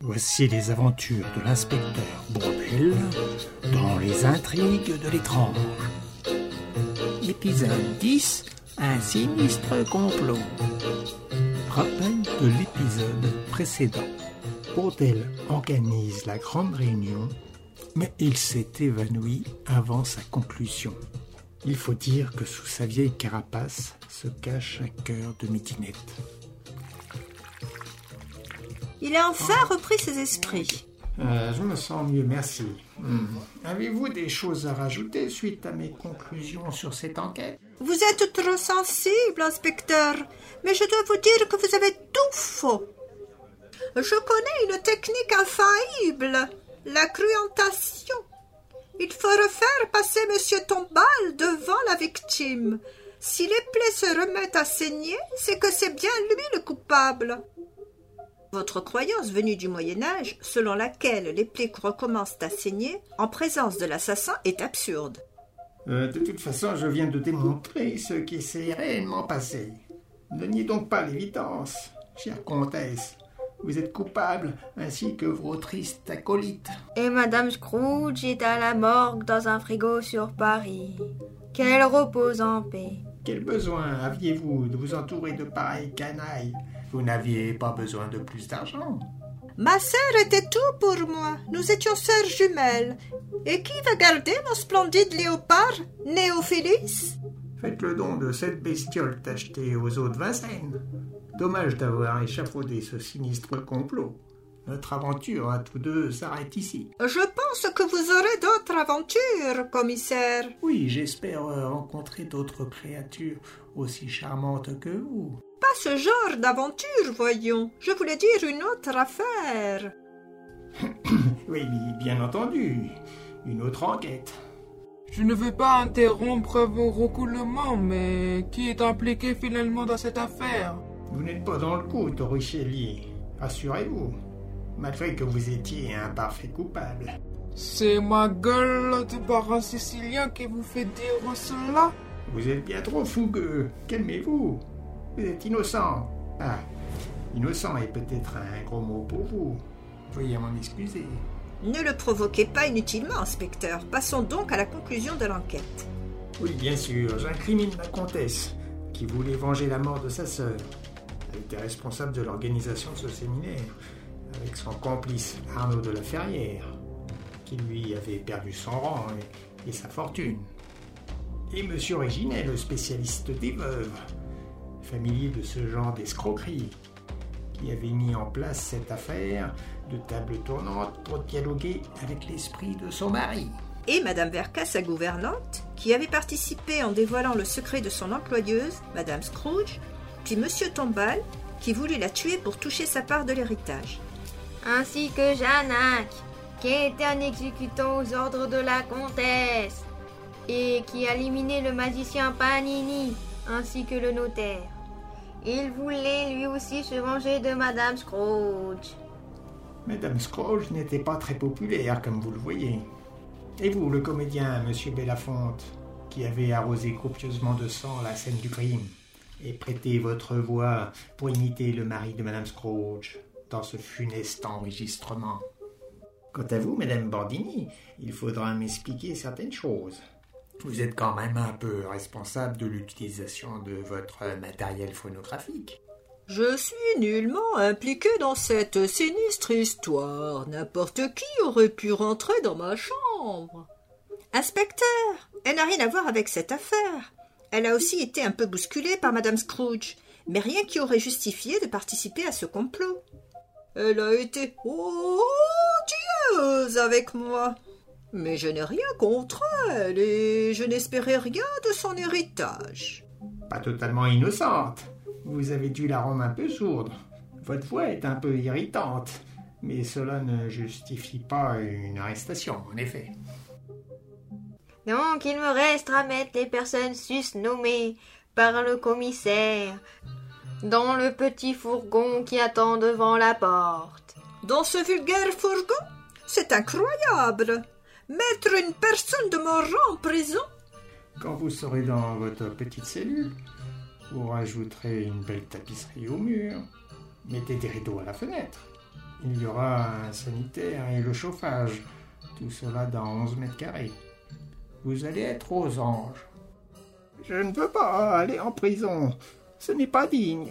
Voici les aventures de l'inspecteur Brodel dans les intrigues de l'étrange. Épisode 10 Un sinistre complot. Rappel de l'épisode précédent. Brodel organise la grande réunion, mais il s'est évanoui avant sa conclusion. Il faut dire que sous sa vieille carapace se cache un cœur de midinette. Il a enfin repris ses esprits. Euh, je me sens mieux, merci. Hmm. Avez-vous des choses à rajouter suite à mes conclusions sur cette enquête? Vous êtes trop sensible, inspecteur, mais je dois vous dire que vous avez tout faux. Je connais une technique infaillible, la cruentation. Il faut refaire passer Monsieur Tombal devant la victime. Si les plaies se remettent à saigner, c'est que c'est bien lui le coupable. Votre croyance venue du Moyen Âge, selon laquelle les plaies recommencent à saigner en présence de l'assassin, est absurde. Euh, de toute façon, je viens de démontrer ce qui s'est réellement passé. Ne niez donc pas l'évidence, chère comtesse. Vous êtes coupable, ainsi que vos tristes acolytes. Et Madame Scrooge est à la morgue dans un frigo sur Paris. Qu'elle repose en paix. Quel besoin aviez-vous de vous entourer de pareilles canailles vous n'aviez pas besoin de plus d'argent. Ma sœur était tout pour moi. Nous étions sœurs jumelles. Et qui va garder mon splendide léopard, Néophilus? Faites le don de cette bestiole tachetée aux eaux de Vincennes. Dommage d'avoir échafaudé ce sinistre complot. Notre aventure à tous deux s'arrête ici. Je pense que vous aurez d'autres aventures, commissaire. Oui, j'espère rencontrer d'autres créatures aussi charmantes que vous. Pas ce genre d'aventure, voyons. Je voulais dire une autre affaire. oui, bien entendu. Une autre enquête. Je ne veux pas interrompre vos recoulements, mais qui est impliqué finalement dans cette affaire? Vous n'êtes pas dans le coup, Torricelli. Rassurez-vous. Malgré que vous étiez un parfait coupable. C'est ma gueule de baron sicilien qui vous fait dire cela? Vous êtes bien trop fougueux. Calmez-vous. Vous êtes innocent. Ah, innocent est peut-être un gros mot pour vous. Veuillez m'en excuser. Ne le provoquez pas inutilement, inspecteur. Passons donc à la conclusion de l'enquête. Oui, bien sûr, j'incrimine la comtesse, qui voulait venger la mort de sa sœur. Elle était responsable de l'organisation de ce séminaire, avec son complice Arnaud de la Ferrière, qui lui avait perdu son rang et, et sa fortune. Et M. Réginet, le spécialiste des veuves, familier de ce genre d'escroquerie, qui avait mis en place cette affaire de table tournante pour dialoguer avec l'esprit de son mari. Et Madame Verka, sa gouvernante, qui avait participé en dévoilant le secret de son employeuse, Madame Scrooge, puis Monsieur Tombal, qui voulut la tuer pour toucher sa part de l'héritage. Ainsi que Janac, qui était un exécutant aux ordres de la comtesse, et qui a éliminé le magicien Panini, ainsi que le notaire. Il voulait lui aussi se venger de Madame Scrooge. Madame Scrooge n'était pas très populaire, comme vous le voyez. Et vous, le comédien, Monsieur Bellafonte, qui avait arrosé copieusement de sang la scène du crime, et prêté votre voix pour imiter le mari de Madame Scrooge dans ce funeste enregistrement. Quant à vous, Madame Bordini, il faudra m'expliquer certaines choses. Vous êtes quand même un peu responsable de l'utilisation de votre matériel phonographique. Je suis nullement impliqué dans cette sinistre histoire. N'importe qui aurait pu rentrer dans ma chambre. Inspecteur, elle n'a rien à voir avec cette affaire. Elle a aussi été un peu bousculée par Madame Scrooge, mais rien qui aurait justifié de participer à ce complot. Elle a été odieuse avec moi. Mais je n'ai rien contre elle et je n'espérais rien de son héritage. Pas totalement innocente. Vous avez dû la rendre un peu sourde. Votre voix est un peu irritante, mais cela ne justifie pas une arrestation, en effet. Donc il me reste à mettre les personnes susnommées par le commissaire dans le petit fourgon qui attend devant la porte. Dans ce vulgaire fourgon C'est incroyable Mettre une personne de mon rang en prison Quand vous serez dans votre petite cellule, vous rajouterez une belle tapisserie au mur, mettez des rideaux à la fenêtre, Il y aura un sanitaire et le chauffage. Tout cela dans 11 mètres carrés. Vous allez être aux anges. Je ne veux pas aller en prison. Ce n'est pas digne.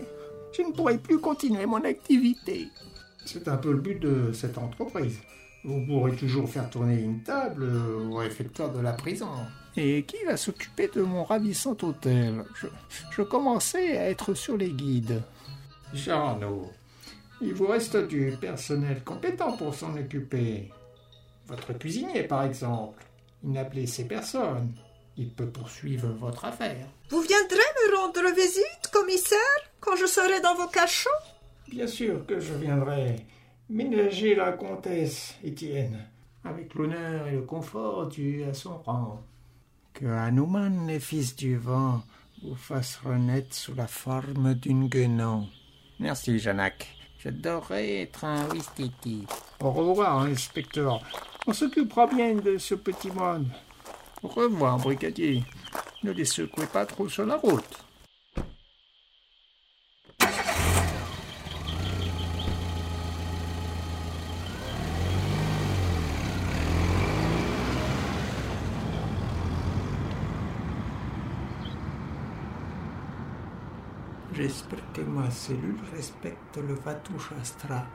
Je ne pourrai plus continuer mon activité. C'est un peu le but de cette entreprise. Vous pourrez toujours faire tourner une table au réfectoire de la prison. Et qui va s'occuper de mon ravissant hôtel? Je, je commençais à être sur les guides. Jean il vous reste du personnel compétent pour s'en occuper. Votre cuisinier, par exemple. Il n'a blessé personne. Il peut poursuivre votre affaire. Vous viendrez me rendre visite, commissaire, quand je serai dans vos cachots Bien sûr que je viendrai ménager la comtesse, Étienne, avec l'honneur et le confort dû à son rang. Que Hanuman, les fils du vent, vous fasse renaître sous la forme d'une guenon. Merci, Janac. J'adorerais être un Wistiti. Au revoir, inspecteur. On s'occupera bien de ce petit monde. Au revoir, brigadier. Ne les secouez pas trop sur la route. Que ma cellule respecte le Vatu Shastra.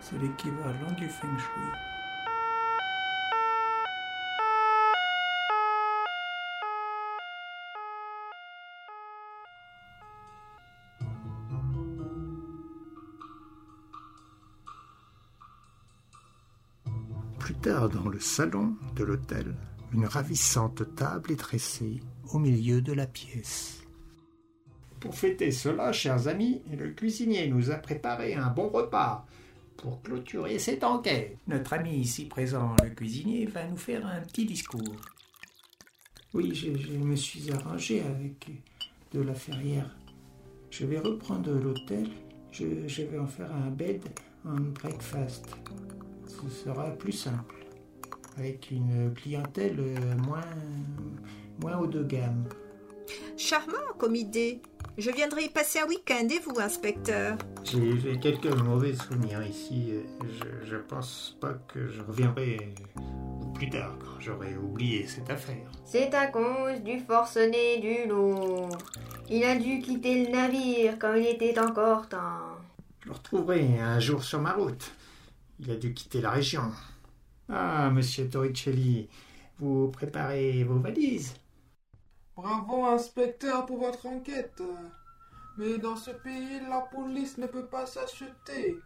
C'est l'équivalent du Feng Shui. Plus tard dans le salon de l'hôtel, une ravissante table est dressée au milieu de la pièce. Pour fêter cela, chers amis, le cuisinier nous a préparé un bon repas pour clôturer cette enquête. Notre ami ici présent, le cuisinier, va nous faire un petit discours. Oui, je, me suis arrangé avec de la ferrière. Je vais reprendre l'hôtel. Je, je, vais en faire un bed en breakfast. Ce sera plus simple. Avec une clientèle moins, moins haut de gamme. Charmant comme idée. Je viendrai y passer un week-end et vous, inspecteur J'ai quelques mauvais souvenirs ici. Je, ne pense pas que je reviendrai plus tard quand j'aurai oublié cette affaire. C'est à cause du forcené du Louvre. Il a dû quitter le navire quand il était encore temps. Je le retrouverai un jour sur ma route. Il a dû quitter la région. Ah, monsieur Torricelli, vous préparez vos valises? Bravo, inspecteur, pour votre enquête. Mais dans ce pays, la police ne peut pas s'acheter.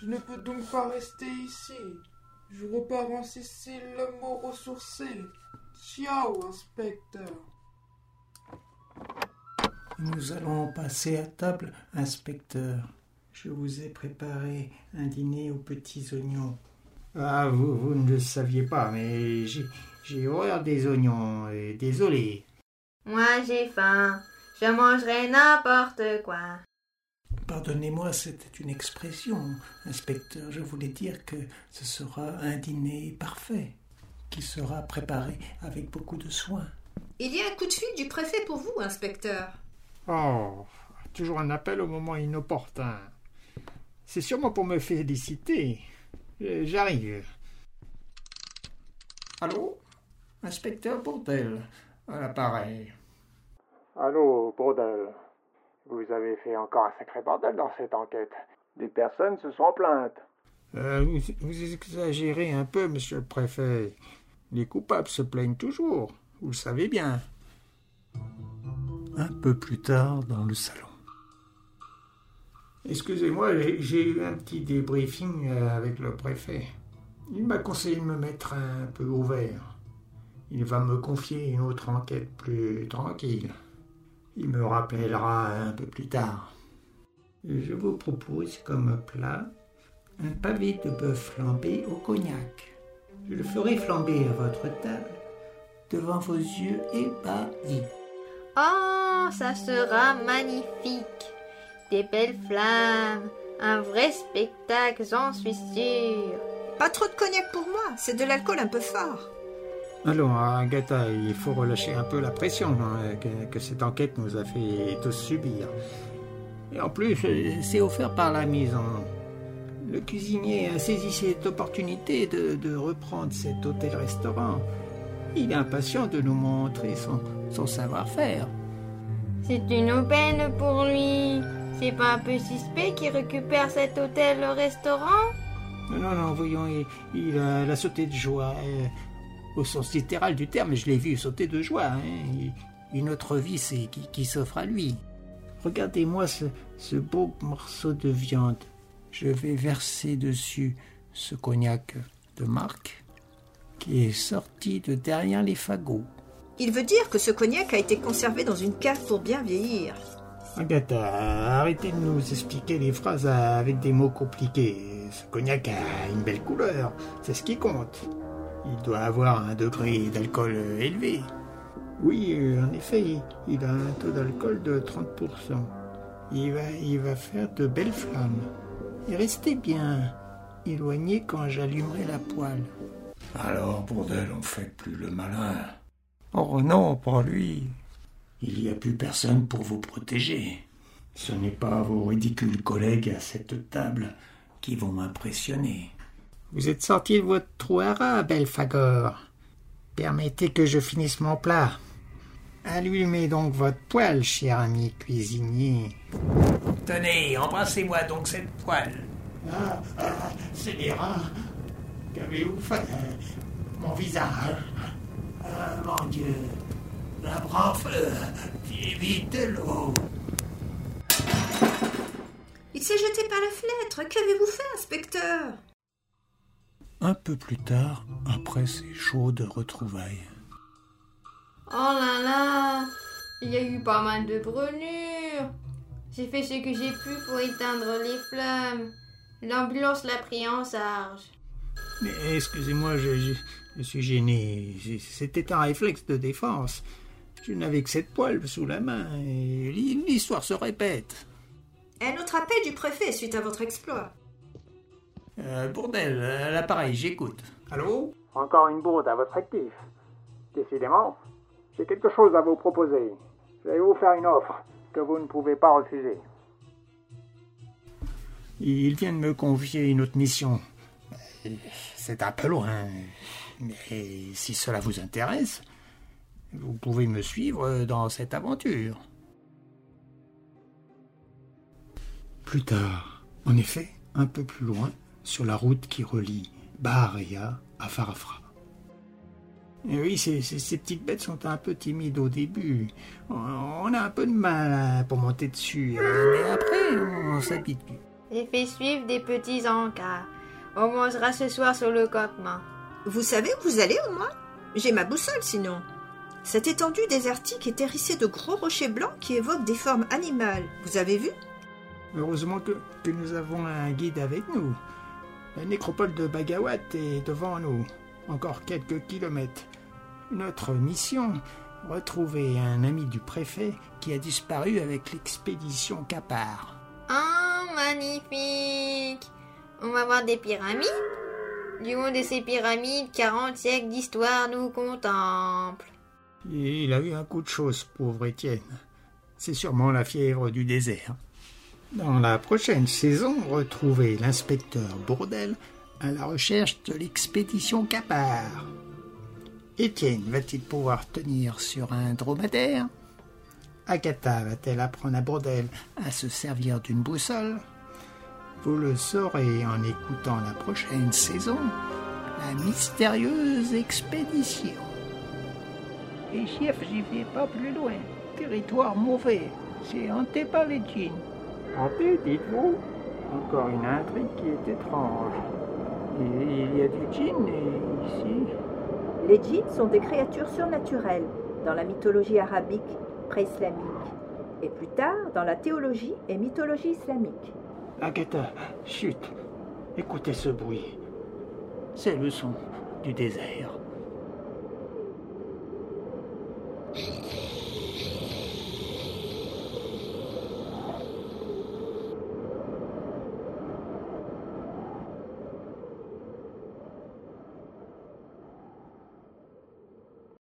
Je ne peux donc pas rester ici. Je repars en Sicile le mot ressourcé. Ciao, inspecteur. Nous allons passer à table, inspecteur. Je vous ai préparé un dîner aux petits oignons. Ah, vous, vous ne le saviez pas, mais j'ai horreur des oignons. Et désolé. Moi j'ai faim. Je mangerai n'importe quoi. Pardonnez-moi, c'était une expression, inspecteur. Je voulais dire que ce sera un dîner parfait, qui sera préparé avec beaucoup de soin. Il y a un coup de fil du préfet pour vous, inspecteur. Oh, toujours un appel au moment inopportun. C'est sûrement pour me féliciter. Euh, j'arrive. Allô? Inspecteur Bourdel à l'appareil. Allô, bordel. Vous avez fait encore un sacré bordel dans cette enquête. Des personnes se sont plaintes. Euh, vous, vous, exagérez un peu, monsieur le préfet. Les coupables se plaignent toujours. Vous le savez bien. Un peu plus tard, dans le salon. Excusez-moi, j'ai eu un petit débriefing euh, avec le préfet. Il m'a conseillé de me mettre un peu ouvert. Il va me confier une autre enquête plus tranquille. Il me rappellera un peu plus tard. Je vous propose comme plat un pavé de bœuf flambé au cognac. Je le ferai flamber à votre table devant vos yeux ébahis. Oh, ça sera magnifique. Des belles flammes, un vrai spectacle, j'en suis sûre. Pas trop de cognac pour moi, c'est de l'alcool un peu fort. Allons, Agatha, il faut relâcher un peu la pression hein, que, cette enquête nous a fait tous subir. Et en plus, c'est offert par la maison. Le cuisinier a saisi cette opportunité de, reprendre cet hôtel-restaurant. Il est impatient de nous montrer son, son savoir-faire. C'est une aubaine pour lui. C'est pas un peu suspect qu'il récupère cet hôtel-restaurant? Non, non, voyons, il, a, sauté de joie. Au sens littéral du terme, je l'ai vu sauter de joie. Hein. Une autre vie c'est qui, s'offre à lui. Regardez-moi ce, ce beau morceau de viande. Je vais verser dessus ce cognac de marque qui est sorti de derrière les fagots. Il veut dire que ce cognac a été conservé dans une cave pour bien vieillir. Agatha, arrêtez de nous expliquer les phrases avec des mots compliqués. Ce cognac a une belle couleur, c'est ce qui compte. Il doit avoir un degré d'alcool élevé. Oui, en effet, il a un taux d'alcool de 30%. Il va, il va faire de belles flammes. Et restez bien éloigné quand j'allumerai la poêle. Alors, bordel, on fait plus le malin. Oh non, pas lui. Il n'y a plus personne pour vous protéger. Ce n'est pas vos ridicules collègues à cette table qui vont m'impressionner. Vous êtes sorti de votre trou à rat, Belfagor. Permettez que je finisse mon plat. Allumez donc votre poêle, cher ami cuisinier. Tenez, embrassez-moi donc cette poêle. Ah, ah c'est des rats. Qu'avez-vous fait? Mon visage. Ah, mon Dieu. La feu. Vite l'eau. Il s'est jeté par la fenêtre. Qu'avez-vous fait, inspecteur? Un peu plus tard, après ces chaudes retrouvailles. Oh là là Il y a eu pas mal de brûlures. J'ai fait ce que j'ai pu pour éteindre les flammes. L'ambulance l'a pris en charge. Mais excusez-moi, je, suis gêné. C'était un réflexe de défense. Je n'avais que cette poêle sous la main et l'histoire se répète. Un autre appel du préfet suite à votre exploit. Euh, Bourdel, l'appareil, j'écoute. Allô Encore une bourde à votre actif. Décidément, j'ai quelque chose à vous proposer. Je vais vous faire une offre que vous ne pouvez pas refuser. Il vient de me confier une autre mission. C'est un peu loin, mais si cela vous intéresse, vous pouvez me suivre dans cette aventure. Plus tard, en effet, un peu plus loin, sur la route qui relie Baharia à Farafra. Et oui, ces, petites bêtes sont un peu timides au début. On a un peu de mal pour monter dessus, hein, mais après, on s'habitue. Et fait suivre des petits encas. On mangera ce soir sur le campement. Vous savez où vous allez au moins? J'ai ma boussole sinon. Cette étendue désertique est hérissée de gros rochers blancs qui évoquent des formes animales. Vous avez vu? Heureusement que, que nous avons un guide avec nous. La nécropole de Bagawat est devant nous. Encore quelques kilomètres. Notre mission retrouver un ami du préfet qui a disparu avec l'expédition Capar. Oh, magnifique On va voir des pyramides Du haut de ces pyramides, 40 siècles d'histoire nous contemplent. Il a eu un coup de chausse, pauvre Étienne. C'est sûrement la fièvre du désert. Dans la prochaine saison, retrouvez l'inspecteur Bourdel à la recherche de l'expédition Capar. Étienne va-t-il pouvoir tenir sur un dromadaire? Agatha va-t-elle apprendre à Bourdel à se servir d'une boussole? Vous le saurez en écoutant la prochaine saison, la mystérieuse expédition. Et chef, j'y vais pas plus loin. Territoire mauvais. C'est hanté par les djinns. Hanté, dites-vous Encore une intrigue qui est étrange. Et il y a du djinn ici Les djinns sont des créatures surnaturelles dans la mythologie arabique pré-islamique et plus tard dans la théologie et mythologie islamique. Agatha, chut, écoutez ce bruit. C'est le son du désert.